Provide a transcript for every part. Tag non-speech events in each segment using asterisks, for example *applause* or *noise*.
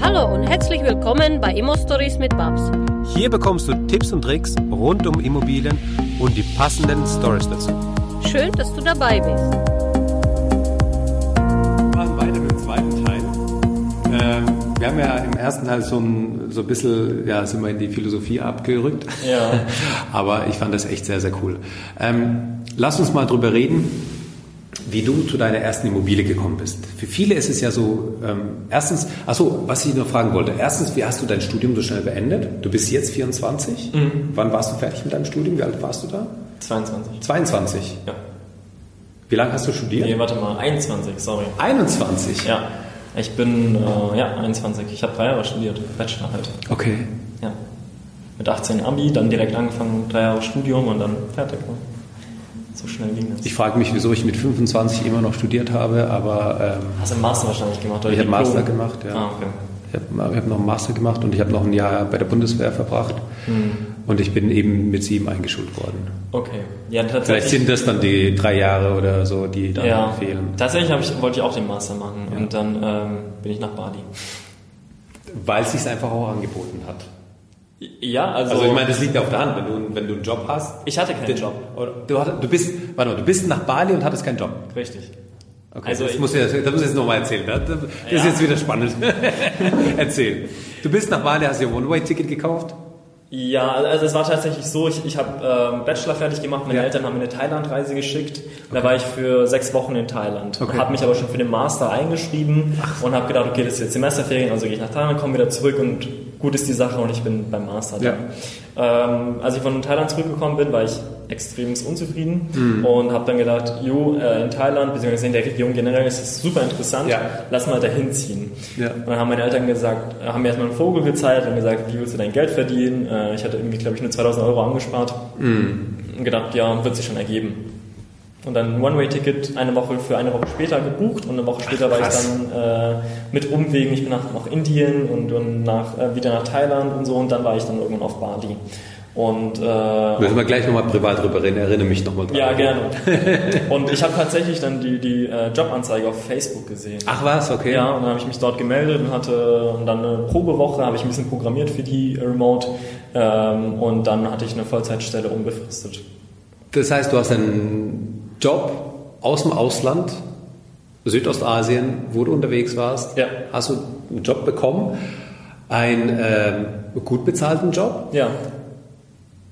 Hallo und herzlich willkommen bei Immo Stories mit Babs. Hier bekommst du Tipps und Tricks rund um Immobilien und die passenden Stories dazu. Schön, dass du dabei bist. Wir machen weiter mit dem zweiten Teil. Ähm, wir haben ja im ersten Teil so ein, so ein bisschen, ja, sind wir in die Philosophie abgerückt. Ja. *laughs* Aber ich fand das echt sehr, sehr cool. Ähm, lass uns mal drüber reden, wie du zu deiner ersten Immobilie gekommen bist. Für viele ist es ja so, ähm, erstens, achso, was ich noch fragen wollte. Erstens, wie hast du dein Studium so schnell beendet? Du bist jetzt 24. Wann warst du fertig mit deinem Studium? Wie alt warst du da? 22. 22. Ja. Wie lange hast du studiert? Nee, warte mal, 21, sorry. 21. Ja. Ich bin, äh, ja, 21. Ich habe drei Jahre studiert, Bachelor halt. Okay. Ja. Mit 18 Abi, dann direkt angefangen, drei Jahre Studium und dann fertig. Ne? So schnell ging das. Ich frage mich, wieso ich mit 25 immer noch studiert habe, aber ähm, Hast du einen Master wahrscheinlich gemacht? Oder ich habe? Master gemacht. Ja. Ah, okay. Ich habe hab noch einen Master gemacht und ich habe noch ein Jahr bei der Bundeswehr verbracht und ich bin eben mit sieben eingeschult worden. Okay. Ja, Vielleicht sind das dann die drei Jahre oder so, die dann ja, fehlen. tatsächlich ich, wollte ich auch den Master machen und dann ähm, bin ich nach Bali. Weil es sich einfach auch angeboten hat. Ja, also, Also ich meine, das liegt ja auf der Hand, wenn du, wenn du einen Job hast. ich hatte keinen Den- Job. Du, hattest- du bist, warte mal, du bist nach Bali und hattest keinen Job. Richtig. Okay, Also das, ich- muss ich, das muss ich jetzt nochmal erzählen. Das, das ist Ja. jetzt wieder spannend. *laughs* Erzähl. Du bist nach Bali, hast dir ein One-Way-Ticket gekauft? Ja, also es war tatsächlich so, ich, ich habe ähm, Bachelor fertig gemacht, meine Ja. Eltern haben mir eine Thailand-Reise geschickt. Da war ich für sechs Wochen in Thailand. Okay. Habe mich aber schon für den Master eingeschrieben und habe gedacht, okay, das ist jetzt Semesterferien, also gehe ich nach Thailand, komme wieder zurück und gut ist die Sache und ich bin beim Master Ja. da. Ähm, als ich von Thailand zurückgekommen bin, war ich extrem unzufrieden Mhm. und habe dann gedacht, jo, äh, in Thailand, beziehungsweise in der Region generell ist es super interessant, Ja. lass mal dahin ziehen. Ja. Und dann haben meine Eltern gesagt, äh, haben mir erstmal einen Vogel gezeigt und gesagt, wie willst du dein Geld verdienen? Äh, Ich hatte irgendwie, glaube ich, nur 2000 Euro angespart und gedacht, ja, wird sich schon ergeben. Und dann ein One-Way-Ticket eine Woche für eine Woche später gebucht und eine Woche später war ich dann äh, mit Umwegen, ich bin nach, nach Indien und, und nach, äh, wieder nach Thailand und so und dann war ich dann irgendwann auf Bali. Und äh, Müssen wir gleich nochmal privat drüber reden, erinnere mich nochmal dran. ja, gerne. Und ich habe tatsächlich dann die, die äh, Jobanzeige auf Facebook gesehen. Ach was, okay. Ja, und dann habe ich mich dort gemeldet und hatte und dann eine Probewoche, habe ich ein bisschen programmiert für die äh, Remote ähm, und dann hatte ich eine Vollzeitstelle unbefristet. Das heißt, du hast einen Job aus dem Ausland, Südostasien, wo du unterwegs warst. Ja. Hast du einen Job bekommen, einen ähm, gut bezahlten Job Ja,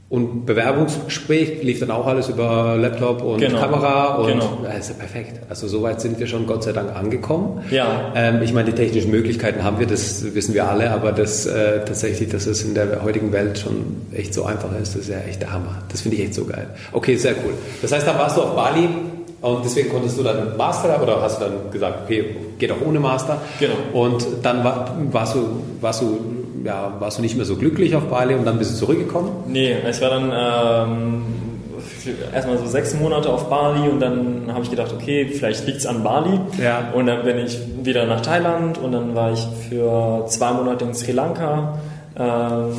und Bewerbungsgespräch lief dann auch alles über Laptop und Genau. Kamera und Genau. ja, ist ja perfekt. Also soweit sind wir schon Gott sei Dank angekommen. Ja. Ähm, ich meine, die technischen Möglichkeiten haben wir, das wissen wir alle, aber das äh, tatsächlich, dass es in der heutigen Welt schon echt so einfach ist, das ist ja echt der Hammer. Das finde ich echt so geil. Okay, sehr cool. Das heißt, dann warst du auf Bali und deswegen konntest du dann Master oder hast du dann gesagt, okay, geht auch ohne Master. Genau. Und dann war, warst du, warst du, ja, warst du nicht mehr so glücklich auf Bali und dann bist du zurückgekommen? nee, ich war dann ähm, erstmal so sechs Monate auf Bali und dann habe ich gedacht, okay, vielleicht liegt es an Bali. Ja. Und dann bin ich wieder nach Thailand und dann war ich für zwei Monate in Sri Lanka. Ähm,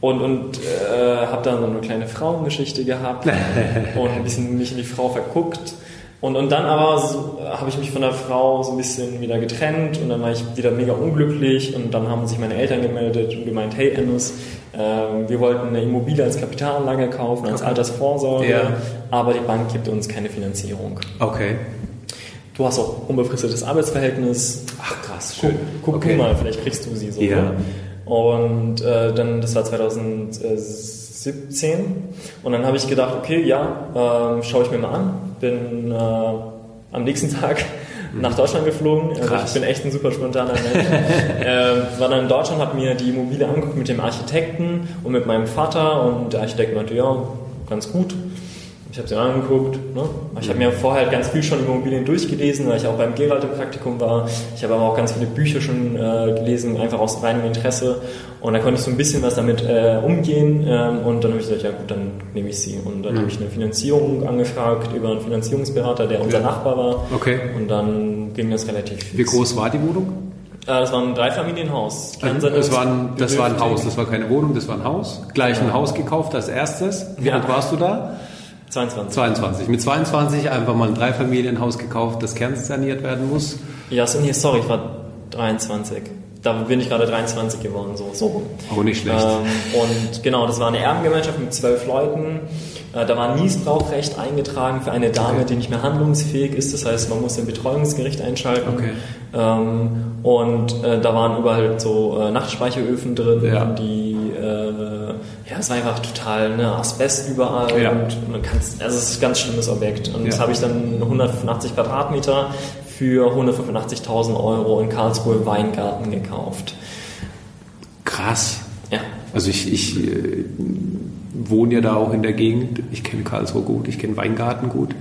und, und äh, habe dann so eine kleine Frauengeschichte gehabt *laughs* und ein bisschen mich in die Frau verguckt. Und, und dann aber so, habe ich mich von der Frau so ein bisschen wieder getrennt und dann war ich wieder mega unglücklich und dann haben sich meine Eltern gemeldet und gemeint, hey Ennis, ähm, wir wollten eine Immobilie als Kapitalanlage kaufen, als Altersvorsorge, Ja. aber die Bank gibt uns keine Finanzierung. Okay. Du hast auch unbefristetes Arbeitsverhältnis. Ach krass, Guck, schön. guck okay. du mal, vielleicht kriegst du sie so. Ja. Und äh, dann, das war 2017. Und dann habe ich gedacht, okay, ja, ähm, schaue ich mir mal an. Bin äh, am nächsten *laughs* Tag nach Deutschland geflogen. Also. Krass. ich bin echt ein super spontaner Mensch. *laughs* ähm, war dann in Deutschland, habe mir die Immobilie angeguckt mit dem Architekten und mit meinem Vater. Und der Architekt meinte, ja, ganz gut. Ich habe sie angeguckt. Ne? Ich habe mir vorher halt ganz viel schon über Immobilien durchgelesen, weil ich auch beim Gerald im Praktikum war. Ich habe aber auch ganz viele Bücher schon äh, gelesen, einfach aus reinem Interesse. Und da konnte ich so ein bisschen was damit äh, umgehen. Ähm, und dann habe ich gesagt, ja gut, dann nehme ich sie. Und dann habe ich eine Finanzierung angefragt über einen Finanzierungsberater, der unser Nachbar war. Okay. Und dann ging das relativ fix. Wie groß war die Wohnung? Äh, das war ein Dreifamilienhaus. Das Kleinsanierungs- war, ein, das war ein. Haus, das war keine Wohnung, das war ein Haus. Gleich ein Haus gekauft als erstes. Wie Ja. alt warst du da? 22. 22. Mit 22 einfach mal ein Dreifamilienhaus gekauft, das kernsaniert werden muss. Ja, sorry, ich war 23. da bin ich gerade 23 geworden, so, so. Auch nicht schlecht. Ähm, und genau, das war eine Erbengemeinschaft mit zwölf Leuten. Äh, da war ein Niesbrauchrecht eingetragen für eine Dame, Okay. die nicht mehr handlungsfähig ist. Das heißt, man muss ein Betreuungsgericht einschalten. Okay. Ähm, und äh, da waren überall so äh, Nachtspeicheröfen drin, Ja. die äh, ja, es war einfach total ne, Asbest überall Ja. und man kann's, also es ist ein ganz schlimmes Objekt. Und das Ja. habe ich dann 185 Quadratmeter für 185.000 Euro in Karlsruhe Weingarten gekauft. Krass. Ja. Also ich, ich äh, wohne ja da auch in der Gegend. Ich kenne Karlsruhe gut, ich kenne Weingarten gut.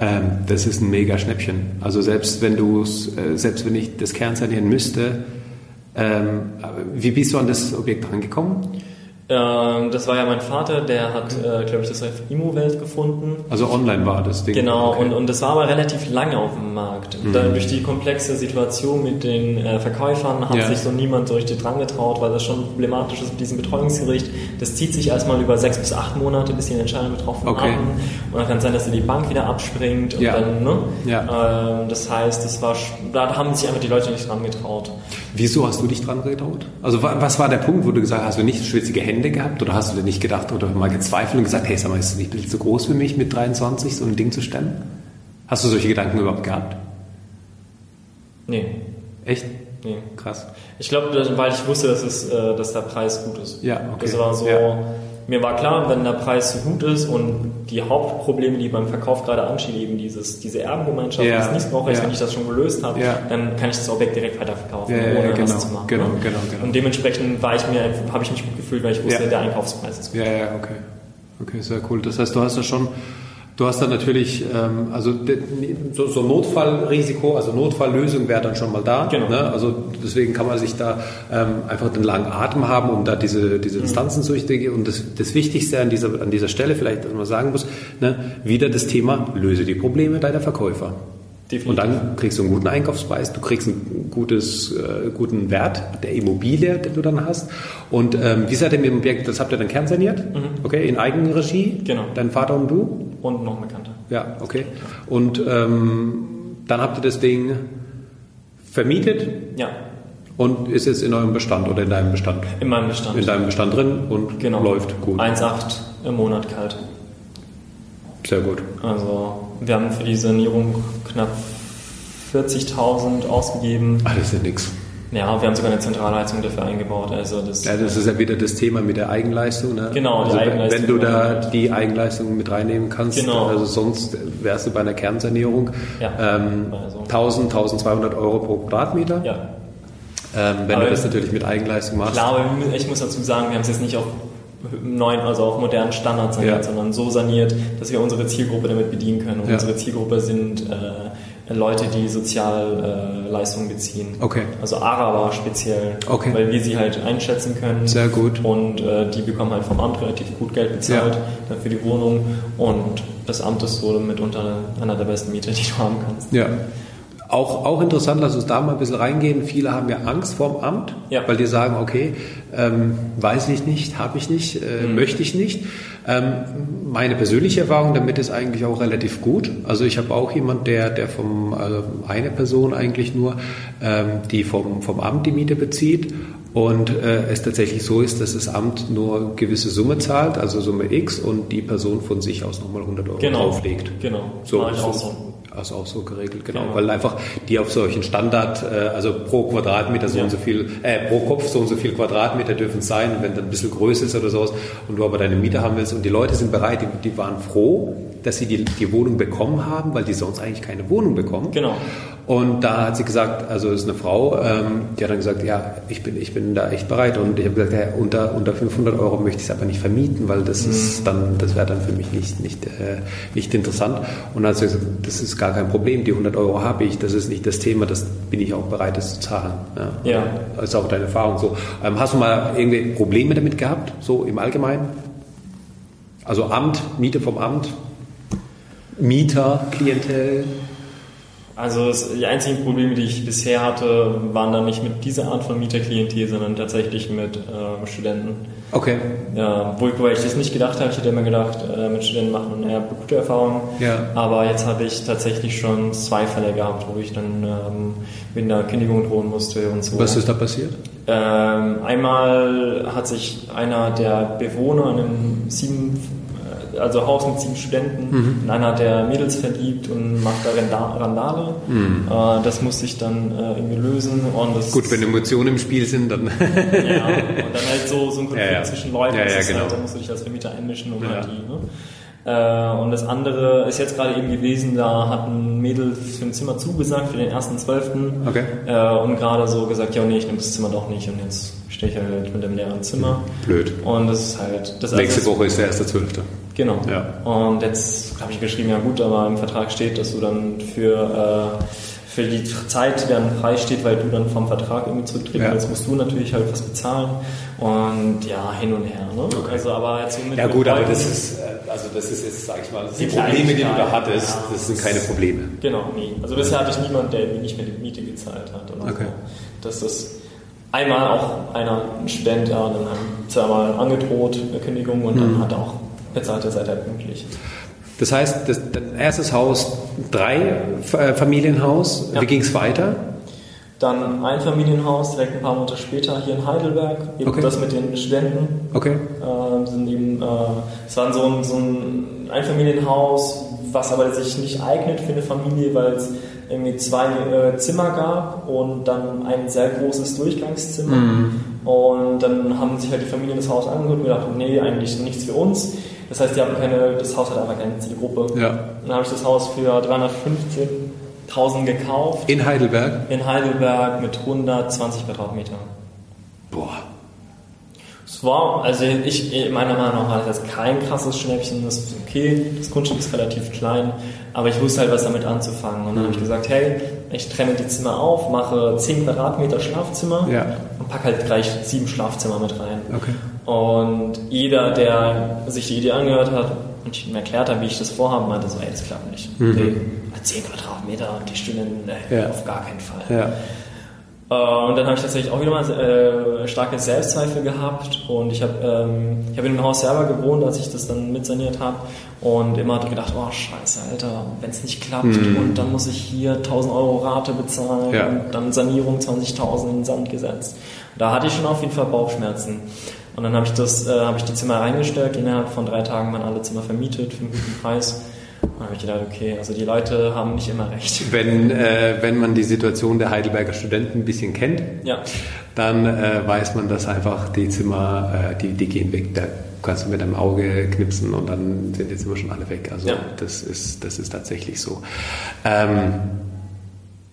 Ähm, das ist ein mega Schnäppchen. Also selbst wenn du äh, selbst wenn ich das Kern sanieren müsste, ähm, wie bist du an das Objekt rangekommen? Ähm, das war ja mein Vater, der hat, äh, glaube ich, das auf Immowelt gefunden. Also online war das Ding. Genau, Okay. und, und das war aber relativ lange auf dem Markt. Mhm. Da, durch die komplexe Situation mit den äh, Verkäufern hat Ja. sich so niemand so richtig dran getraut, weil das schon problematisch ist mit diesem Betreuungsgericht. Das zieht sich erstmal über sechs bis acht Monate, bis die eine Entscheidung getroffen Okay. haben. Und dann kann es sein, dass die Bank wieder abspringt. Und Ja. dann, ne? Ja. ähm, das heißt, das war, da haben sich einfach die Leute nicht dran getraut. Wieso hast du dich dran getraut? Also wa- was war der Punkt, wo du gesagt hast, hast du nicht schwitzige Hände gehabt oder hast du dir nicht gedacht oder mal gezweifelt und gesagt, hey, sag mal, ist das nicht ein bisschen zu groß für mich mit 23 so ein Ding zu stemmen? Hast du solche Gedanken überhaupt gehabt? Nee, Echt? nee. Krass. Ich glaube, weil ich wusste, dass, es, äh, dass der Preis gut ist. Ja, okay. Das war so, Ja. Mir war klar, wenn der Preis so gut ist und die Hauptprobleme, die beim Verkauf gerade anstehen, eben dieses, diese Erbengemeinschaft, Ja, das Niesbrauchrecht, ja. wenn ich das schon gelöst habe, Ja. dann kann ich das Objekt direkt weiterverkaufen, Ja, ohne genau, was zu machen. genau, ne? genau, genau. Und dementsprechend war ich mir, habe ich mich gut gefühlt, weil ich wusste, der Einkaufspreis ist gut. Ja, ja, okay. Okay, sehr cool. Das heißt, du hast ja schon, du hast dann natürlich, ähm, also so, so Notfallrisiko, also Notfalllösung wäre dann schon mal da. Genau. Ne? Also deswegen kann man sich da ähm, einfach den langen Atem haben, um da diese, diese Instanzen zu durchzugehen. Und das, das Wichtigste an dieser, an dieser Stelle vielleicht, was man sagen muss, ne, wieder das Thema, löse die Probleme deiner Verkäufer. Definitiv. Und dann kriegst du einen guten Einkaufspreis, du kriegst einen gutes, äh, guten Wert der Immobilie, den du dann hast. Und ähm, wie seid ihr mit dem Objekt, das habt ihr dann kernsaniert? Okay, in Eigenregie? Genau. Dein Vater und du? Und noch ein Bekannter. Ja, okay. Und ähm, dann habt ihr das Ding vermietet Ja, und ist jetzt in eurem Bestand oder in deinem Bestand? in meinem Bestand. In deinem Bestand drin und genau. läuft gut. 1,8 im Monat kalt. Sehr gut. Also wir haben für die Sanierung knapp 40.000 ausgegeben. Ach, das ist ja nix. Ja, wir haben sogar eine Zentralheizung dafür eingebaut. Also das, Ja, das ist ja wieder das Thema mit der Eigenleistung. Ne? Genau, also, wenn- Eigenleistung Wenn du da die Eigenleistung mit reinnehmen kannst, Genau. also sonst wärst du bei einer Kernsanierung Ja, ähm, also. 1000, 1200 Euro pro Quadratmeter. ja. Ähm, wenn Aber- du das natürlich mit Eigenleistung machst. Klar, aber ich muss dazu sagen, wir haben es jetzt nicht auf neuen, also auf modernen Standards saniert, Ja. sondern so saniert, dass wir unsere Zielgruppe damit bedienen können. Und Ja. unsere Zielgruppe sind äh, Leute, die Sozialleistungen äh, beziehen. Okay. Also Araber speziell, Okay. weil wir sie halt einschätzen können. Sehr gut. Und äh, die bekommen halt vom Amt relativ gut Geld bezahlt Ja. dann für die Wohnung. Und das Amt ist so mitunter einer der besten Mieter, die du haben kannst. Ja. Auch, auch interessant, lass uns da mal ein bisschen reingehen. Viele haben ja Angst vorm Amt, Ja. weil die sagen, okay, ähm, weiß ich nicht, habe ich nicht, äh, Mhm. möchte ich nicht. Ähm, meine persönliche Erfahrung damit ist eigentlich auch relativ gut. Also ich habe auch jemand, der, der vom, also eine Person eigentlich nur, ähm, die vom, vom Amt die Miete bezieht und äh, es tatsächlich so ist, dass das Amt nur gewisse Summe zahlt, also Summe X und die Person von sich aus nochmal 100 Euro Genau. drauflegt. Genau. So, ich auch so. So. Also auch so geregelt, genau. Genau. Weil einfach die auf solchen Standard, äh, also pro Quadratmeter so Ja. und so viel, äh, pro Kopf so und so viel Quadratmeter dürfen es sein, wenn dann ein bisschen größer ist oder sowas und du aber deine Miete haben willst und die Leute sind bereit, die, die waren froh, dass sie die, die Wohnung bekommen haben, weil die sonst eigentlich keine Wohnung bekommen. Genau. Und da hat sie gesagt, also ist eine Frau, ähm, die hat dann gesagt, ja, ich bin, ich bin da echt bereit. Und ich habe gesagt, ja, unter, unter 500 Euro möchte ich es aber nicht vermieten, weil das ist dann, das wäre dann für mich nicht, nicht, äh, nicht interessant. Und dann hat sie gesagt, das ist gar kein Problem, die 100 Euro habe ich, das ist nicht das Thema, das bin ich auch bereit, das zu zahlen. Ja. Ja. Das ist auch deine Erfahrung so. Ähm, hast du mal irgendwie Probleme damit gehabt, so im Allgemeinen? Also Amt, Miete vom Amt, Mieter, Klientel? Also die einzigen Probleme, die ich bisher hatte, waren dann nicht mit dieser Art von Mieterklientel, sondern tatsächlich mit äh, Studenten. Okay. Ja, wo, wobei ich das nicht gedacht habe. Ich hätte immer gedacht, äh, mit Studenten macht man eher gute Erfahrungen. Ja. Aber jetzt habe ich tatsächlich schon zwei Fälle gehabt, wo ich dann ähm, mit einer Kündigung drohen musste und so. Was ist da passiert? Ähm, einmal hat sich einer der Bewohner in einem sieben, also Haus mit sieben Studenten, Mhm. in einer der Mädels verliebt und macht da Randa- Randale. Äh, das musste ich dann äh, irgendwie lösen. Und das Mhm. Gut, wenn Emotionen im Spiel sind, dann. *laughs* ja, und dann halt so, so ein Konflikt *laughs* Ja, ja. zwischen Leuten, Ja, ja, genau. halt, da musst du dich als Vermieter einmischen, um halt die, ne? Äh, und das andere ist jetzt gerade eben gewesen, da hat ein Mädel für ein Zimmer zugesagt, für den 1.12. Okay. Äh, und gerade so gesagt, ja nee, ich nehme das Zimmer doch nicht und jetzt stehe ich halt mit dem leeren Zimmer. Blöd. Und das ist halt... Das Nächste also, Woche ist der erste Zwölfte. Genau. Ja. Und jetzt habe ich geschrieben, ja gut, aber im Vertrag steht, dass du dann für, äh, für die Zeit, die dann frei steht, weil du dann vom Vertrag irgendwie zurücktreten Ja. willst, musst du natürlich halt was bezahlen. Und ja, hin und her. Ne? Okay. Also aber jetzt so Ja gut, aber das ist, äh, also das ist jetzt, sag ich mal, die Die Probleme, die du da hattest, ja. das sind keine Probleme. Genau, nie. Also bisher hatte ich niemanden, der mir nicht mehr die Miete gezahlt hat. Oder Okay. so. Das ist einmal auch einer, ein Student, ja, dann haben zweimal angedroht, eine Kündigung und Mhm. dann hat er auch bezahlt, er seid er pünktlich. Das heißt, das, dein erstes Haus, drei äh, Familienhaus, Ja. wie ging es weiter? Dann ein Familienhaus direkt ein paar Monate später hier in Heidelberg, eben Okay. das mit den Studenten. Okay. Äh, sind eben, äh, es war so ein, so ein Einfamilienhaus, was aber sich nicht eignet für eine Familie, weil es irgendwie zwei äh, Zimmer gab und dann ein sehr großes Durchgangszimmer. Und dann haben sich halt die Familien das Haus angeguckt und gedacht, nee, eigentlich nichts für uns. Das heißt, die haben keine, das Haus hat einfach keine Zielgruppe. Ja. Dann habe ich das Haus für 315.000 gekauft In Heidelberg? in Heidelberg mit 120 Quadratmeter. Boah. Es war, also ich, meiner Meinung nach war das kein krasses Schnäppchen, das ist okay, das Grundstück ist relativ klein, aber ich wusste halt, was damit anzufangen. Und dann habe ich gesagt, hey, ich trenne die Zimmer auf, mache 10 Quadratmeter Schlafzimmer Ja. und packe halt gleich sieben Schlafzimmer mit rein. Okay. Und jeder, der sich die Idee angehört hat und ich ihm erklärt habe, wie ich das vorhabe, meinte so, ey, das klappt nicht. Okay, 10 Quadratmeter und die Studenten, ey, Mhm. Ja. auf gar keinen Fall. Ja. Äh, und dann habe ich tatsächlich auch wieder mal äh, starke Selbstzweifel gehabt und ich habe ähm, ich hab in dem Haus selber gewohnt, als ich das dann mitsaniert habe und immer gedacht, oh scheiße, Alter, wenn es nicht klappt und dann muss ich hier 1000 Euro Rate bezahlen Ja. und dann Sanierung 20.000 in den Sand gesetzt. Da hatte ich schon auf jeden Fall Bauchschmerzen. Und dann habe ich das, äh, habe ich die Zimmer reingestellt, innerhalb von drei Tagen waren alle Zimmer vermietet für einen guten Preis. Dann habe ich gedacht, okay, also die Leute haben nicht immer recht. *laughs* Wenn, äh, wenn man die Situation der Heidelberger Studenten ein bisschen kennt, Ja. dann äh, weiß man, dass einfach die Zimmer, äh, die, die gehen weg. Da kannst du mit einem Auge knipsen und dann sind die Zimmer schon alle weg. Also Ja. das, ist, das ist tatsächlich so. Ähm,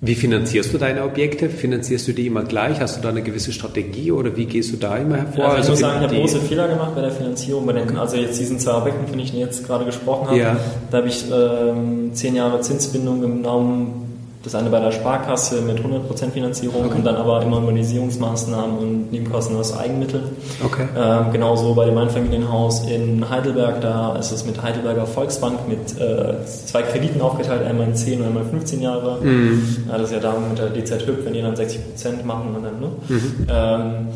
wie finanzierst du deine Objekte? Finanzierst du die immer gleich? Hast du da eine gewisse Strategie oder wie gehst du da immer hervor? Also ich muss sagen, ich habe große Fehler gemacht bei der Finanzierung. Bei den, also jetzt diesen zwei Objekten, von denen ich jetzt gerade gesprochen habe, Ja. da habe ich ähm, zehn Jahre Zinsbindung genommen. Das eine bei der Sparkasse mit 100% Finanzierung und dann aber immer Modernisierungsmaßnahmen und Nebenkosten aus Eigenmitteln. Okay. Ähm, genauso bei dem Einfamilienhaus in Heidelberg, da ist es mit Heidelberger Volksbank mit äh, zwei Krediten aufgeteilt, einmal in 10 und einmal 15 Jahre. Ja, das ist ja da mit der DZ Hüb, wenn die dann 60 Prozent machen und dann, ne? Ähm,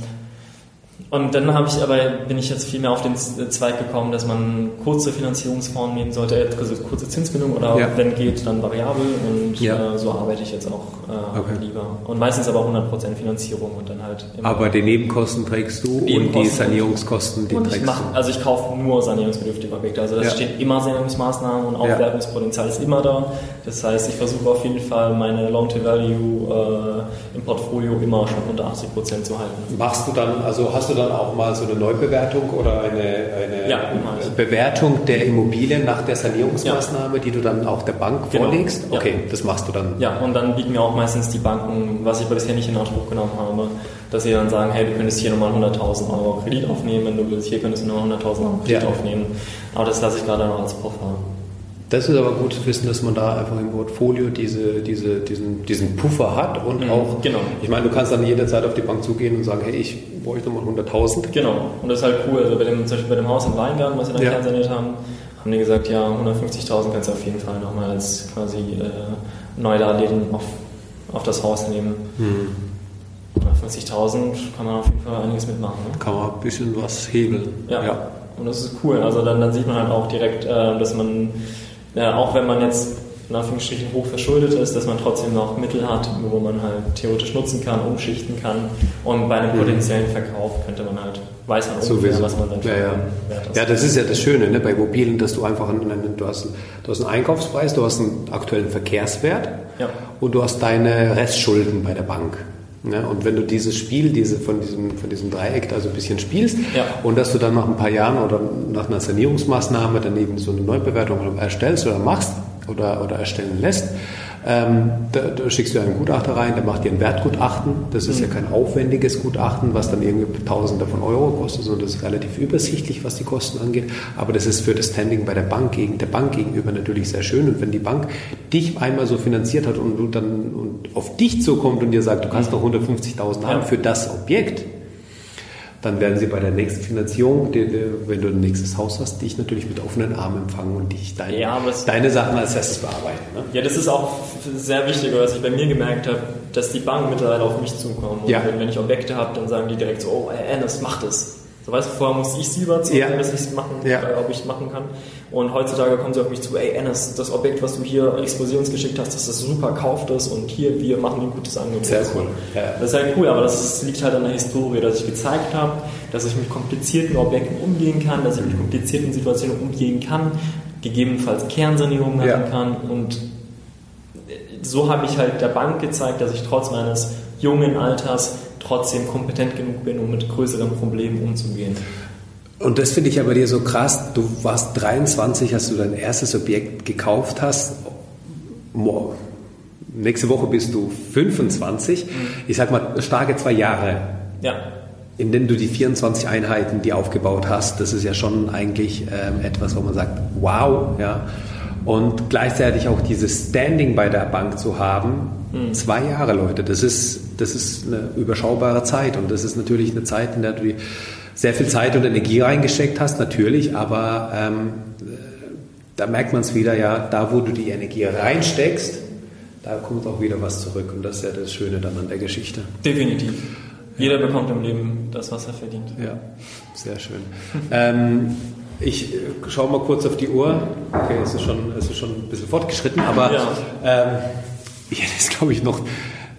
und dann habe ich aber bin ich jetzt viel mehr auf den Z- Zweig gekommen, dass man kurze Finanzierungsformen nehmen sollte, äh, also kurze Zinsbindung oder Ja. wenn geht, dann variabel und Ja. äh, so arbeite ich jetzt auch äh, Okay. lieber. Und meistens aber 100% Finanzierung und dann halt immer Aber die Nebenkosten trägst du und die Nebenkosten. Sanierungskosten, die und ich trägst mach, du. also ich kaufe nur sanierungsbedürftige Objekte. Also da Ja. stehen immer Sanierungsmaßnahmen und Aufwertungspotenzial ist immer da. Das heißt, ich versuche auf jeden Fall meine Loan-to-Value äh, im Portfolio immer schon unter 80 Prozent zu halten. Machst du dann, also hast du dann auch mal so eine Neubewertung oder eine, eine Ja. Bewertung der Immobilien nach der Sanierungsmaßnahme, die du dann auch der Bank Genau. vorlegst? Ja. Okay, das machst du dann. Ja, und dann bieten mir auch meistens die Banken, was ich bisher nicht in Anspruch genommen habe, dass sie dann sagen, hey, du könntest hier nochmal 100.000 Euro Kredit aufnehmen, wenn du willst, hier könntest du nochmal 100.000 Euro Kredit Ja. aufnehmen. Aber das lasse ich gerade noch als Puffer. Das ist aber gut zu wissen, dass man da einfach im Portfolio diese, diese, diesen, diesen Puffer hat und Mhm, auch, genau. ich meine, du kannst dann jederzeit auf die Bank zugehen und sagen, hey, ich bräuchte nochmal 100.000. Genau, und das ist halt cool. Also bei dem, zum Beispiel bei dem Haus in Weingarten, was wir dann Ja. kernsaniert haben, haben die gesagt, ja, 150.000 kannst du auf jeden Fall nochmal als quasi äh, Neudarlehen auf, auf das Haus nehmen. Hm. 50.000 kann man auf jeden Fall einiges mitmachen. Ne? Kann man ein bisschen was hebeln. Ja. ja. Und das ist cool. Also dann, dann sieht man halt auch direkt, äh, dass man, ja, auch wenn man jetzt in Anführungsstrichen hoch verschuldet ist, dass man trotzdem noch Mittel hat, wo man halt theoretisch nutzen kann, umschichten kann. Und bei einem mhm. potenziellen Verkauf könnte man halt, weiß man ungefähr, was man dann für ja, ja. Wert hat. Ja, das ist ja das Schöne ne, bei Immobilien, dass du einfach einen, du, hast, du hast einen Einkaufspreis, du hast einen aktuellen Verkehrswert ja. und du hast deine Restschulden bei der Bank. Ja, und wenn du dieses Spiel, diese, von, diesem, von diesem Dreieck also ein bisschen spielst ja. und dass du dann nach ein paar Jahren oder nach einer Sanierungsmaßnahme dann eben so eine Neubewertung erstellst oder machst oder, oder erstellen lässt, ähm, da, da, schickst du einen Gutachter rein, der macht dir ein Wertgutachten. Das ist mhm. ja kein aufwendiges Gutachten, was dann irgendwie Tausende von Euro kostet, sondern das ist relativ übersichtlich, was die Kosten angeht. Aber das ist für das Standing bei der Bank gegen der Bank gegenüber natürlich sehr schön. Und wenn die Bank dich einmal so finanziert hat und du dann und auf dich zukommt und dir sagt, du kannst noch 150.000 haben für das Objekt, dann werden sie bei der nächsten Finanzierung, wenn du ein nächstes Haus hast, dich natürlich mit offenen Armen empfangen und dich deine, ja, deine Sachen als erstes bearbeiten. Ne? Ja, das ist auch sehr wichtig, was ich bei mir gemerkt habe, dass die Banken mittlerweile auf mich zukommen. Und ja. wenn, wenn ich Objekte habe, dann sagen die direkt so, oh, Ernest, mach das. So, weißt du, vorher muss ich sie überzeugen, ja. dass ich es machen, ja. äh, ob ich es machen kann. Und heutzutage kommen sie auf mich zu, ey, Ennis, das Objekt, was du hier explosionsgeschickt hast, das ist super, kauf das und hier, wir machen ein gutes Angebot. Sehr cool. Ja. Das ist halt cool, aber das liegt halt an der Historie, dass ich gezeigt habe, dass ich mit komplizierten Objekten umgehen kann, dass ich mit komplizierten Situationen umgehen kann, gegebenenfalls Kernsanierung machen kann und so habe ich halt der Bank gezeigt, dass ich trotz meines jungen Alters trotzdem kompetent genug bin, um mit größeren Problemen umzugehen. Und das finde ich ja bei dir so krass. Du warst 23, als du dein erstes Objekt gekauft hast. Mo- Nächste Woche bist du 25. Ich sag mal, starke zwei Jahre, Ja, in denen du die 24 Einheiten, die aufgebaut hast. Das ist ja schon eigentlich ähm, etwas, wo man sagt, wow, ja. Und gleichzeitig auch dieses Standing bei der Bank zu haben. Zwei Jahre, Leute, das ist, das ist eine überschaubare Zeit. Und das ist natürlich eine Zeit, in der du sehr viel Zeit und Energie reingesteckt hast, natürlich, aber ähm, äh, da merkt man es wieder, ja, da wo du die Energie reinsteckst, da kommt auch wieder was zurück. Und das ist ja das Schöne dann an der Geschichte. definitiv. Jeder bekommt im Leben das, was er verdient. Ja, sehr schön. ähm, ich äh, schaue mal kurz auf die Uhr. Okay, es ist schon, es ist schon ein bisschen fortgeschritten, aber Ja. ähm, *laughs* ich hätte jetzt, glaube ich, noch.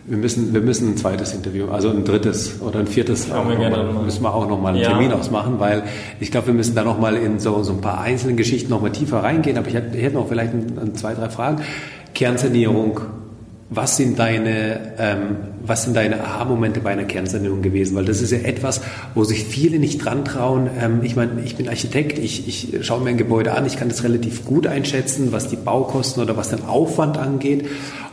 Wir müssen, wir müssen ein zweites Interview, also ein drittes oder ein viertes, Machen wir mal, müssen wir auch nochmal einen Ja. Termin ausmachen, weil ich glaube, wir müssen da nochmal in so, so ein paar einzelne Geschichten nochmal tiefer reingehen. Aber ich hätte, ich hätte noch vielleicht ein, ein, zwei, drei Fragen. Kernsanierung. Was sind deine, ähm, was sind deine Aha-Momente bei einer Kernsanierung gewesen? Weil das ist ja etwas, wo sich viele nicht dran trauen. Ähm, ich meine, ich bin Architekt, ich, ich schaue mir ein Gebäude an, ich kann das relativ gut einschätzen, was die Baukosten oder was den Aufwand angeht.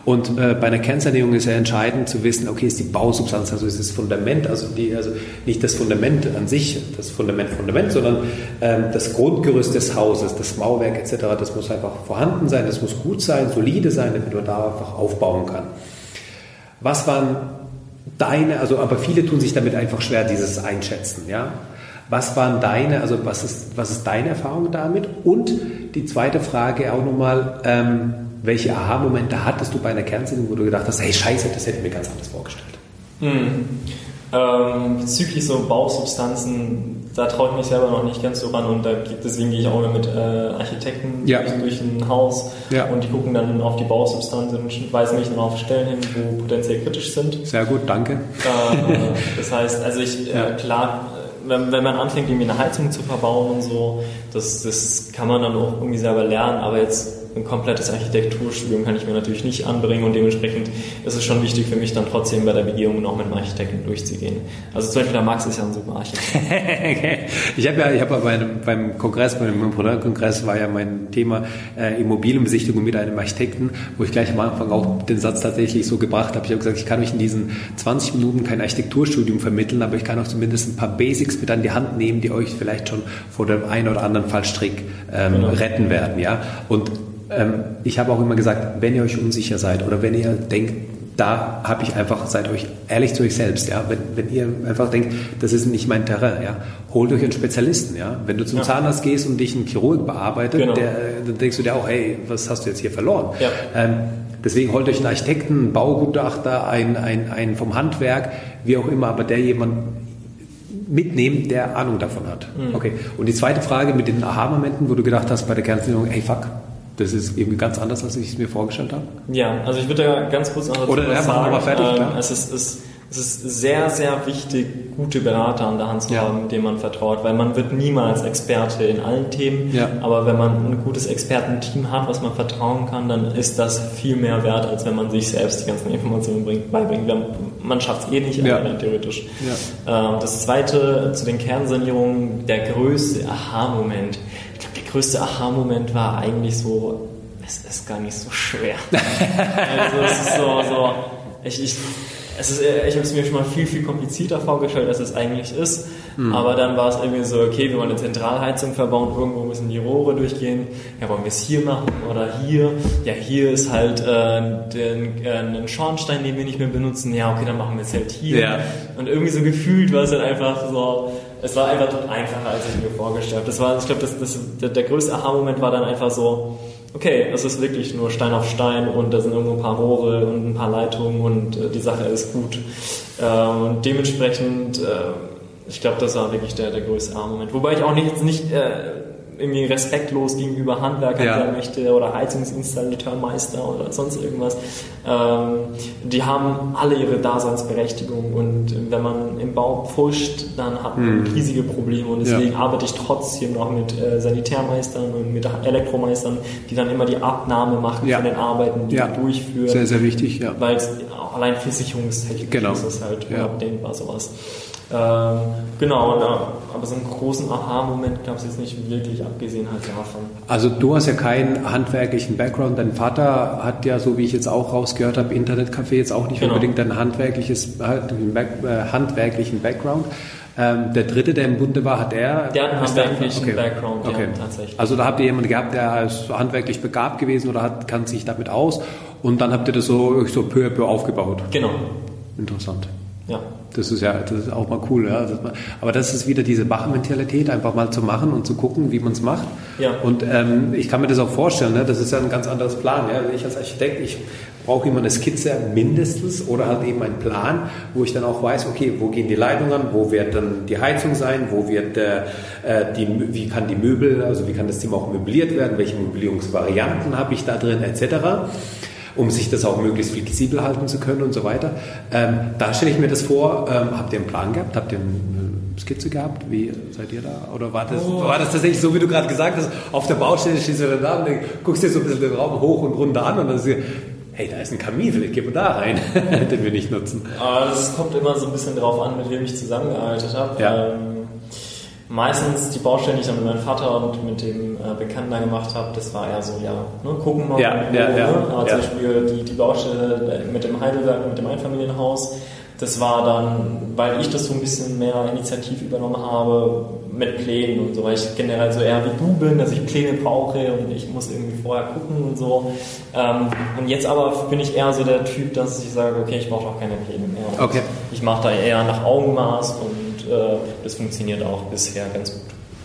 Und äh, bei einer Kernsanierung ist ja entscheidend zu wissen, okay, ist die Bausubstanz, also ist das Fundament, also, die, also nicht das Fundament an sich, das Fundament, Fundament, sondern ähm, das Grundgerüst des Hauses, das Mauerwerk etc., das muss einfach vorhanden sein, das muss gut sein, solide sein, damit man da einfach aufbauen kann. Was waren deine, also aber viele tun sich damit einfach schwer, dieses Einschätzen, ja? Was waren deine, also was ist, was ist deine Erfahrung damit? Und die zweite Frage auch nochmal, ähm, welche Aha-Momente hattest du bei einer Kernsanierung, wo du gedacht hast, hey Scheiße, das hätte ich mir ganz anders vorgestellt? Hm. Ähm, bezüglich so Bausubstanzen, da traue ich mich selber noch nicht ganz so ran und da, gibt- deswegen gehe ich auch immer mit äh, Architekten Ja. durch, durch ein Haus Ja. und die gucken dann auf die Bausubstanz und weisen mich dann auf Stellen hin, wo potenziell kritisch sind. Sehr gut, danke. Äh, *laughs* das heißt, also ich, Ja. äh, klar, äh, wenn, wenn man anfängt, irgendwie eine Heizung zu verbauen und so, das, das kann man dann auch irgendwie selber lernen, aber jetzt ein komplettes Architekturstudium kann ich mir natürlich nicht anbringen und dementsprechend ist es schon wichtig für mich dann trotzdem bei der Begehung noch mit dem Architekten durchzugehen. Also zum Beispiel der Max ist ja ein super Architekt. *laughs* ich habe ja, ich habe ja bei einem, beim Kongress, beim Immobilienkongress war ja mein Thema äh, Immobilienbesichtigung mit einem Architekten, wo ich gleich am Anfang auch den Satz tatsächlich so gebracht habe. Ich habe gesagt, ich kann euch in diesen 20 Minuten kein Architekturstudium vermitteln, aber ich kann euch zumindest ein paar Basics mit an die Hand nehmen, die euch vielleicht schon vor dem einen oder anderen Fallstrick ähm, Genau. retten werden. Ja? Und ähm, ich habe auch immer gesagt, wenn ihr euch unsicher seid oder wenn ihr denkt, da habe ich einfach, seid euch ehrlich zu euch selbst, ja. Wenn, wenn ihr einfach denkt, das ist nicht mein Terrain, ja, holt euch einen Spezialisten, ja. Wenn du zum Ja. Zahnarzt gehst und dich ein Chirurg bearbeitet, Genau. der, dann denkst du dir auch, hey, was hast du jetzt hier verloren? Ja. Ähm, deswegen holt euch einen Architekten, einen Baugutachter, einen, einen, einen vom Handwerk, wie auch immer, aber der jemand mitnehmen, der Ahnung davon hat. Mhm. Okay. Und die zweite Frage mit den Aha-Momenten, wo du gedacht hast bei der Kernsanierung, ey fuck, das ist irgendwie ganz anders, als ich es mir vorgestellt habe. Ja, also ich würde da ganz kurz noch dazu Oder, ja, sagen. Mal fertig, ähm, es ist, es es ist sehr, sehr wichtig, gute Berater an der Hand zu ja. haben, denen man vertraut, weil man wird niemals Experte in allen Themen, ja. aber wenn man ein gutes Expertenteam hat, was man vertrauen kann, dann ist das viel mehr wert, als wenn man sich selbst die ganzen *laughs* Informationen bringt, beibringt. Man schafft es eh nicht, ja. aber theoretisch. Ähm, das zweite zu den Kernsanierungen, der größte Aha-Moment. Größte Aha-Moment war eigentlich so, es ist gar nicht so schwer. *laughs* also es ist so, so ich, ich es ist, ich habe es mir schon mal viel, viel komplizierter vorgestellt, als es eigentlich ist. Mhm. Aber dann war es irgendwie so, okay, wir wollen eine Zentralheizung verbauen, irgendwo müssen die Rohre durchgehen. Ja, wollen wir es hier machen oder hier? Ja, hier ist halt äh, den, äh, ein Schornstein, den wir nicht mehr benutzen. Ja, okay, dann machen wir es halt hier. Ja. Und irgendwie so gefühlt war es halt einfach so, es war einfach einfacher, als ich mir vorgestellt habe. Das war, ich glaube, das, das, der, der größte Aha-Moment war dann einfach so, okay, es ist wirklich nur Stein auf Stein und da sind irgendwo ein paar Rohre und ein paar Leitungen und äh, die Sache ist gut. Äh, und dementsprechend, äh, ich glaube, das war wirklich der, der größte Moment. Wobei ich auch nicht, nicht äh, irgendwie respektlos gegenüber Handwerkern ja. sein möchte oder Heizungsinstallateurmeister oder sonst irgendwas. Ähm, die haben alle ihre Daseinsberechtigung und wenn man im Bau pfuscht, dann hat man mhm. riesige Probleme und deswegen ja. arbeite ich trotzdem noch mit äh, Sanitärmeistern und mit Elektromeistern, die dann immer die Abnahme machen ja. von den Arbeiten, die ja. wir durchführen. Sehr, sehr wichtig, ja. Weil allein versicherungstechnisch genau. ist es halt unabdingbar sowas. Ähm, genau, aber so einen großen Aha-Moment gab es jetzt nicht wirklich, abgesehen halt davon. Also du hast ja keinen handwerklichen Background. Dein Vater hat ja, so wie ich jetzt auch rausgehört habe, Internetcafé jetzt auch nicht genau. unbedingt einen handwerkliches, äh, handwerklichen Background. Ähm, der dritte, der im Bunde war, hat er. Der hat einen handwerklichen okay. Background, okay. ja, tatsächlich. Also da habt ihr jemanden gehabt, der ist handwerklich begabt gewesen oder hat, kann sich damit aus und dann habt ihr das so, so peu à peu aufgebaut. Genau. Interessant. Ja. Das ist ja das ist auch mal cool. Ja. aber das ist wieder diese Bach-Mentalität, einfach mal zu machen und zu gucken, wie man es macht. Ja. Und ähm, ich kann mir das auch vorstellen, ne? das ist ja ein ganz anderes Plan. Ja. Ich als Architekt, ich brauche immer eine Skizze mindestens oder halt eben einen Plan, wo ich dann auch weiß, okay, wo gehen die Leitungen, wo wird dann die Heizung sein, wo wird äh, die, wie kann die Möbel, also wie kann das Zimmer auch möbliert werden, welche Möblierungsvarianten habe ich da drin, etc um sich das auch möglichst flexibel halten zu können und so weiter. Ähm, da stelle ich mir das vor, ähm, habt ihr einen Plan gehabt? Habt ihr eine Skizze gehabt? Wie seid ihr da? Oder war das, oh. war das tatsächlich so, wie du gerade gesagt hast, auf der Baustelle stehst du da und guckst dir so ein bisschen den Raum hoch und runter an und dann ist hey, da ist ein Kamin, vielleicht gehen wir da rein, *laughs* den wir nicht nutzen. Das kommt immer so ein bisschen drauf an, mit wem ich zusammengearbeitet habe. Ja. Ähm, meistens die Baustellen, die ich dann mit meinem Vater und mit dem äh, Bekannten da gemacht habe, das war eher so, ja, ne, gucken mal. Ja, ja, ja, ne? Aber zum Beispiel die, die Baustelle mit dem Heidelberg, mit dem Einfamilienhaus, das war dann, weil ich das so ein bisschen mehr initiativ übernommen habe, mit Plänen und so, weil ich generell so eher wie du bin, dass ich Pläne brauche und ich muss irgendwie vorher gucken und so. Ähm, und jetzt aber bin ich eher so der Typ, dass ich sage, okay, ich brauche auch keine Pläne mehr. Okay. Ich mache da eher nach Augenmaß und äh, das funktioniert auch bisher ganz gut.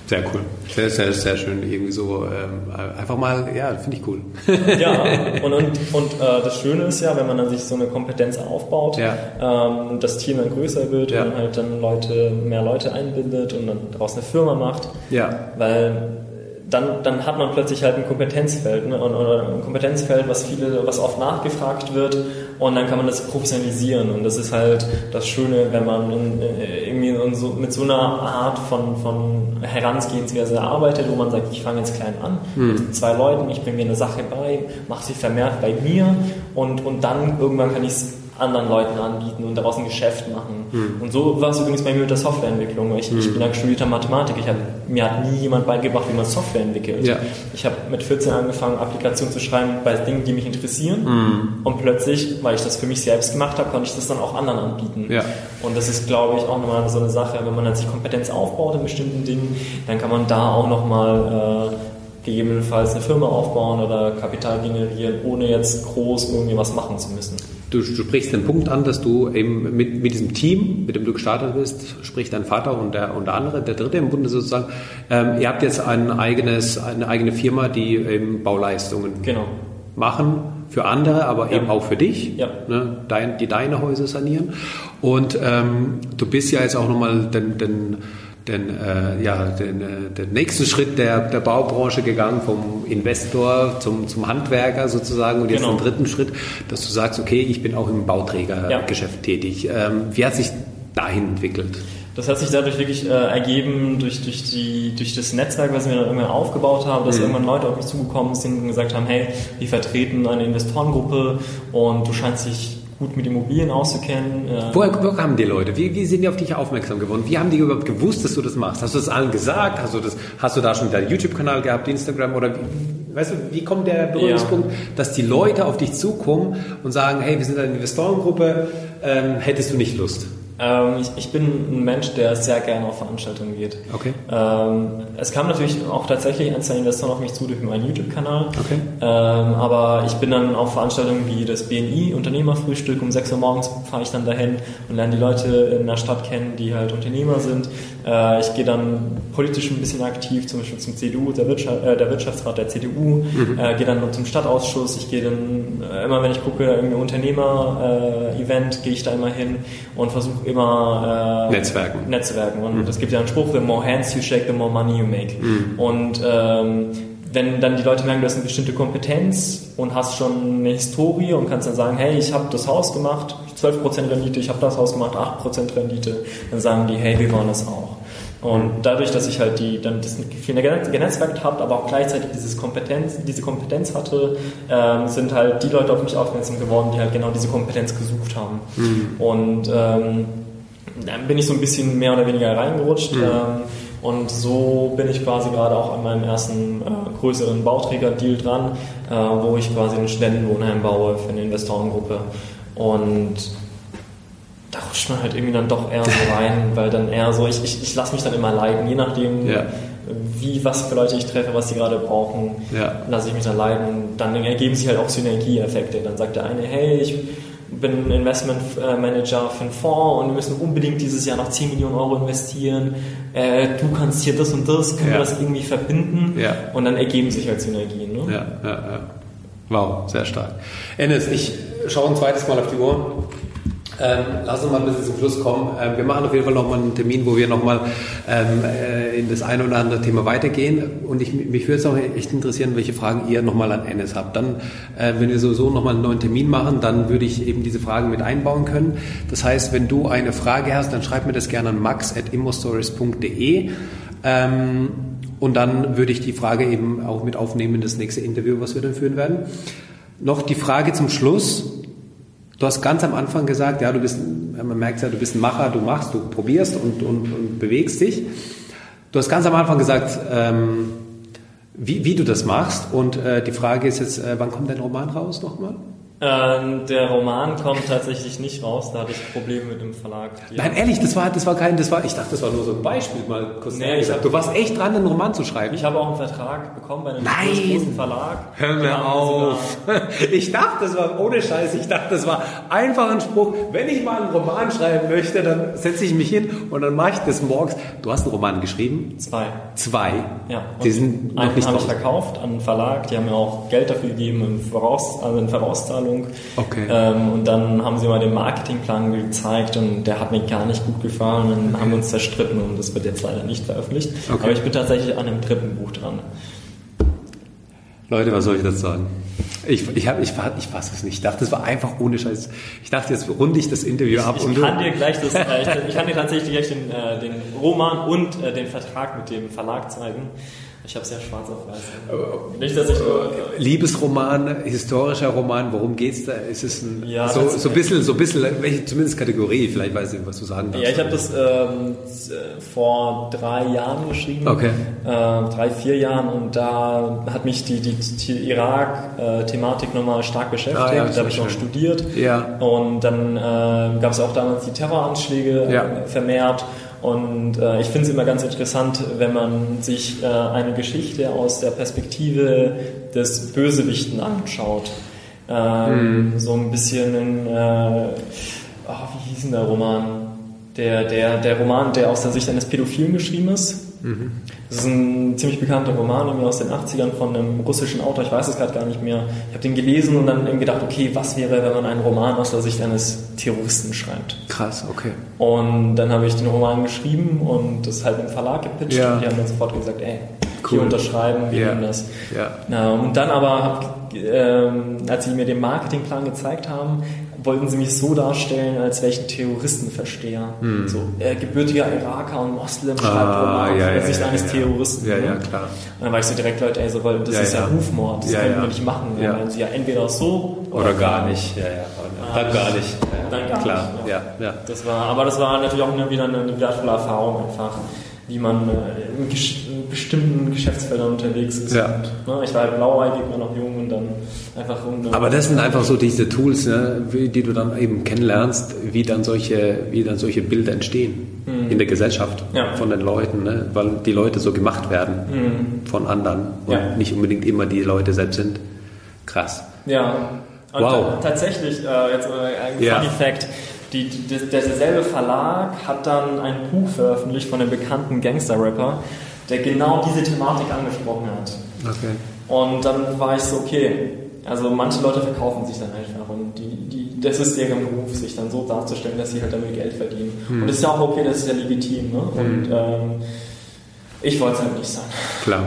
Sehr cool. Sehr, sehr, sehr schön. Irgendwie so ähm, einfach mal, ja, finde ich cool. ja, und, und, und äh, das Schöne ist ja, wenn man dann sich so eine Kompetenz aufbaut, ja. ähm, das Team dann größer wird ja. und halt dann Leute, mehr Leute einbindet und dann daraus eine Firma macht. Ja. Weil dann, dann hat man plötzlich halt ein Kompetenzfeld, ne? oder ein Kompetenzfeld, was viele, was oft nachgefragt wird und dann kann man das professionalisieren. Und das ist halt das Schöne, wenn man in, äh, irgendwie so, mit so einer Art von, von Herangehensweise arbeitet, wo man sagt, ich fange jetzt klein an, hm. mit zwei Leuten, ich bringe mir eine Sache bei, mache sie vermehrt bei mir. Und, und dann irgendwann kann ich es anderen Leuten anbieten und daraus ein Geschäft machen. Mhm. Und so war es übrigens bei mir mit der Softwareentwicklung. Ich, mhm. ich bin ja studierter Mathematik. Ich hab, mir hat nie jemand beigebracht, wie man Software entwickelt. Ja. Ich habe mit 14 angefangen, Applikationen zu schreiben bei Dingen, die mich interessieren. Mhm. Und plötzlich, weil ich das für mich selbst gemacht habe, konnte ich das dann auch anderen anbieten. Ja. Und das ist, glaube ich, auch nochmal so eine Sache, wenn man dann sich Kompetenz aufbaut in bestimmten Dingen, dann kann man da auch nochmal äh, gegebenenfalls eine Firma aufbauen oder Kapital generieren, ohne jetzt groß irgendwie was machen zu müssen. Du, du sprichst den Punkt an, dass du eben mit, mit diesem Team, mit dem du gestartet bist, sprich dein Vater und der, und der andere, der dritte im Bunde sozusagen, ähm, ihr habt jetzt ein eigenes, eine eigene Firma, die eben Bauleistungen genau. machen für andere, aber Ja. eben auch für dich, Ja. ne, dein, die deine Häuser sanieren. Und ähm, du bist ja jetzt auch nochmal den, den, den, äh, ja, den, äh, den nächsten Schritt der, der Baubranche gegangen, vom Investor zum, zum Handwerker sozusagen und jetzt Genau. den dritten Schritt, dass du sagst, okay, ich bin auch im Bauträgergeschäft tätig. Ähm, wie hat sich dahin entwickelt? Das hat sich dadurch wirklich äh, ergeben, durch, durch, die, durch das Netzwerk, was wir dann irgendwann aufgebaut haben, dass irgendwann Leute auf mich zugekommen sind und gesagt haben, hey, wir vertreten eine Investorengruppe und du scheinst dich gut mit Immobilien auszukennen. Äh, Woher, woher kamen die Leute? Wie, wie sind die auf dich aufmerksam geworden? Wie haben die überhaupt gewusst, dass du das machst? Hast du das allen gesagt? Hast du, das, hast du da schon deinen YouTube-Kanal gehabt, Instagram? Oder wie, weißt du, wie kommt der Berührungspunkt, dass die Leute auf dich zukommen und sagen, hey, wir sind eine Investorengruppe, ähm, hättest du nicht Lust? Ähm, ich, ich bin ein Mensch, der sehr gerne auf Veranstaltungen geht. Okay. Ähm, es kam natürlich auch tatsächlich ein, zwei Investoren auf mich zu durch meinen YouTube-Kanal. Okay. Ähm, aber ich bin dann auf Veranstaltungen wie das BNI Unternehmerfrühstück. Um 6 Uhr morgens fahre ich dann dahin und lerne die Leute in der Stadt kennen, die halt Unternehmer sind. Äh, ich gehe dann politisch ein bisschen aktiv, zum Beispiel zum CDU, der, Wirtschaft, äh, der Wirtschaftsrat der CDU. Äh, gehe dann zum Stadtausschuss. Ich gehe dann, äh, immer wenn ich gucke, irgendein Unternehmer-Event, gehe ich da immer hin und versuche immer äh, Netzwerken. Netzwerken. Und es gibt ja einen Spruch, the more hands you shake, the more money you make. Und ähm, wenn dann die Leute merken, du hast eine bestimmte Kompetenz und hast schon eine Historie und kannst dann sagen, hey, ich habe das Haus gemacht, 12% Rendite, ich habe das Haus gemacht, 8% Rendite, dann sagen die, hey, wir wollen das auch. Und dadurch, dass ich halt die, dann das viel genetzwerkt habe, aber auch gleichzeitig dieses Kompetenz, diese Kompetenz hatte, ähm, sind halt die Leute auf mich aufmerksam geworden, die halt genau diese Kompetenz gesucht haben. Und ähm, dann bin ich so ein bisschen mehr oder weniger reingerutscht. Ähm, und so bin ich quasi gerade auch an meinem ersten äh, größeren Bauträger-Deal dran, äh, wo ich quasi ein Studentenwohnheim baue für eine Investorengruppe. Und da rutscht man halt irgendwie dann doch eher so rein, *laughs* weil dann eher so, ich, ich, ich lasse mich dann immer leiden, je nachdem, Ja. wie, was für Leute ich treffe, was die gerade brauchen, Ja. lasse ich mich dann leiden. Dann ergeben sich halt auch Synergieeffekte. Dann sagt der eine, hey, ich bin Investmentmanager für einen Fonds und wir müssen unbedingt dieses Jahr noch 10 Millionen Euro investieren. Äh, du kannst hier das und das, können Ja. wir das irgendwie verbinden? Ja. Und dann ergeben sich halt Synergien. Ne? Ja, ja, ja. Wow, sehr stark. Ennis, ich schaue ein zweites Mal auf die Uhr. Ähm, lass uns mal ein bisschen zum Schluss kommen. Ähm, wir machen auf jeden Fall nochmal einen Termin, wo wir nochmal ähm, äh, in das eine oder andere Thema weitergehen. Und ich, mich würde es auch echt interessieren, welche Fragen ihr nochmal an Ennis habt. Dann, äh, wenn wir sowieso nochmal einen neuen Termin machen, dann würde ich eben diese Fragen mit einbauen können. Das heißt, wenn du eine Frage hast, dann schreib mir das gerne an max.immostories.de. Ähm, und dann würde ich die Frage eben auch mit aufnehmen in das nächste Interview, was wir dann führen werden. Noch die Frage zum Schluss. Du hast ganz am Anfang gesagt, ja, du bist, man merkt ja, du bist ein Macher, du machst, du probierst und, und, und bewegst dich. Du hast ganz am Anfang gesagt, ähm, wie, wie du das machst. Und äh, die Frage ist jetzt, äh, wann kommt dein Roman raus nochmal? Ähm, der Roman kommt tatsächlich nicht raus, da hatte ich Probleme mit dem Verlag. Die Nein, ehrlich, das war, das war kein, das war, ich dachte, das war nur so ein Beispiel, mal kurz Nee, ich hab-. Du warst echt dran, einen Roman zu schreiben. Ich habe auch einen Vertrag bekommen bei einem Nein! großen Verlag. Hör mir haben auf. *laughs* Ich dachte, das war ohne Scheiß. Ich dachte, das war einfach ein Spruch. Wenn ich mal einen Roman schreiben möchte, dann setze ich mich hin und dann mache ich das morgens. Du hast einen Roman geschrieben? Zwei. Zwei. Ja. Die sind noch einen nicht habe ich verkauft an einen Verlag. Die haben mir auch Geld dafür gegeben in, Voraus, also in Vorauszahlung. Okay. Ähm, und dann haben sie mal den Marketingplan gezeigt und der hat mir gar nicht gut gefallen. Dann haben wir uns zerstritten und das wird jetzt leider nicht veröffentlicht. Okay. Aber ich bin tatsächlich an einem dritten Buch dran. Leute, was soll ich dazu sagen? Ich, ich, hab, ich, ich fasse es nicht. Ich dachte, das war einfach ohne Scheiß. Ich dachte, jetzt runde ich das Interview ab. Ich und kann dir gleich das, *laughs* äh, ich, ich kann dir tatsächlich gleich den, äh, den Roman und äh, den Vertrag mit dem Verlag zeigen. Ich habe es ja schwarz auf weiß. Nicht, dass ich nur, Liebesroman, historischer Roman, worum geht's da? Ist es ein, Ja, so, so ein bisschen, so ein bisschen, welche zumindest Kategorie, vielleicht weiß ich, was du sagen darfst. Ja, ich habe das ähm, z- vor drei Jahren geschrieben. Okay. Äh, drei, vier Jahren und da hat mich die, die, die Irak-Thematik nochmal stark beschäftigt. Ah, ja, da habe ich auch studiert. Ja. Und dann äh, gab es auch damals die Terroranschläge äh, Ja. vermehrt. Und äh, ich finde es immer ganz interessant, wenn man sich äh, eine Geschichte aus der Perspektive des Bösewichten anschaut. Ähm, So ein bisschen in, äh, ah, wie hieß denn der Roman? Der, der, der Roman, der aus der Sicht eines Pädophilen geschrieben ist. Das ist ein ziemlich bekannter Roman aus den 80ern von einem russischen Autor, ich weiß es gerade gar nicht mehr. Ich habe den gelesen und dann eben gedacht, okay, was wäre, wenn man einen Roman aus der Sicht eines Terroristen schreibt? Krass, okay. Und dann habe ich den Roman geschrieben und das halt im Verlag gepitcht Ja. und die haben dann sofort gesagt, ey, Cool. hier unterschreiben, wir Ja. nehmen das. Na, und dann aber, hab, ähm, als sie mir den Marketingplan gezeigt haben, wollten sie mich so darstellen, als wäre ich ein Terroristenversteher. So, äh, gebürtiger Iraker und Moslem schreibt Hm. Ah, Roman ja, aus der ja, Sicht ja, eines ja. Terroristen. Ja, ne? ja, klar. Und dann war ich so direkt, Leute, ey, so, weil das ist ja. Rufmord, das können wir nicht machen. Ja. Meinen sie ja entweder so Oder gar nicht. Ja, ja. Dann gar nicht. Dann gar Klar, nicht, ja, ja. Das war, aber das war natürlich auch eine, wieder eine wertvolle Erfahrung einfach, wie man äh, in, in bestimmten Geschäftsfeldern unterwegs ist. Ja. Und, ne, ich war halt blauäugig, war noch jung und dann einfach um Aber das sind einfach so diese Tools, ne, die du dann eben kennenlernst, wie dann solche, wie dann solche Bilder entstehen in der Gesellschaft Mhm. Ja. von den Leuten, ne, weil die Leute so gemacht werden von anderen und Mhm. Ja. nicht unbedingt immer die Leute selbst sind. Krass. Ja. Und Wow. ta- tatsächlich, äh, jetzt äh, ein Ja. Funny Fact, die, die, der- derselbe Verlag hat dann ein Buch veröffentlicht von einem bekannten Gangster-Rapper, der genau diese Thematik angesprochen hat. Okay. Und dann war ich so, okay, also manche Leute verkaufen sich dann einfach und die, die, das ist deren Beruf, sich dann so darzustellen, dass sie halt damit Geld verdienen. Und das ist ja auch okay, das ist ja legitim. Ne? Und ähm, ich wollte es halt nicht sein. Klar.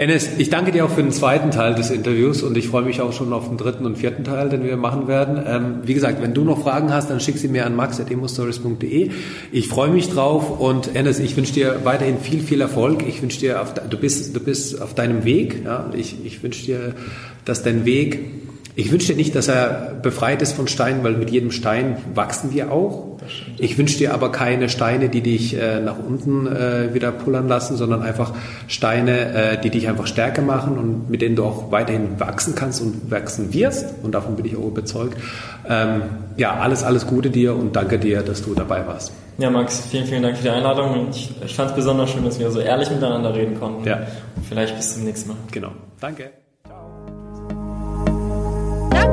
Enes, ich danke dir auch für den zweiten Teil des Interviews und ich freue mich auch schon auf den dritten und vierten Teil, den wir machen werden. Ähm, wie gesagt, wenn du noch Fragen hast, dann schick sie mir an max.emostories.de. Ich freue mich drauf und Enes, ich wünsche dir weiterhin viel, viel Erfolg. Ich wünsche dir, auf, du bist, du bist auf deinem Weg. Ja? Ich, ich wünsche dir, dass dein Weg, ich wünsche dir nicht, dass er befreit ist von Steinen, weil mit jedem Stein wachsen wir auch. Ich wünsche dir aber keine Steine, die dich äh, nach unten äh, wieder pullern lassen, sondern einfach Steine, äh, die dich einfach stärker machen und mit denen du auch weiterhin wachsen kannst und wachsen wirst. Und davon bin ich auch überzeugt. Ähm, ja, alles, alles Gute dir und danke dir, dass du dabei warst. Ja, Max, vielen, vielen Dank für die Einladung. Und ich, ich fand es besonders schön, dass wir so ehrlich miteinander reden konnten. Ja. Und vielleicht bis zum nächsten Mal. Genau. Danke.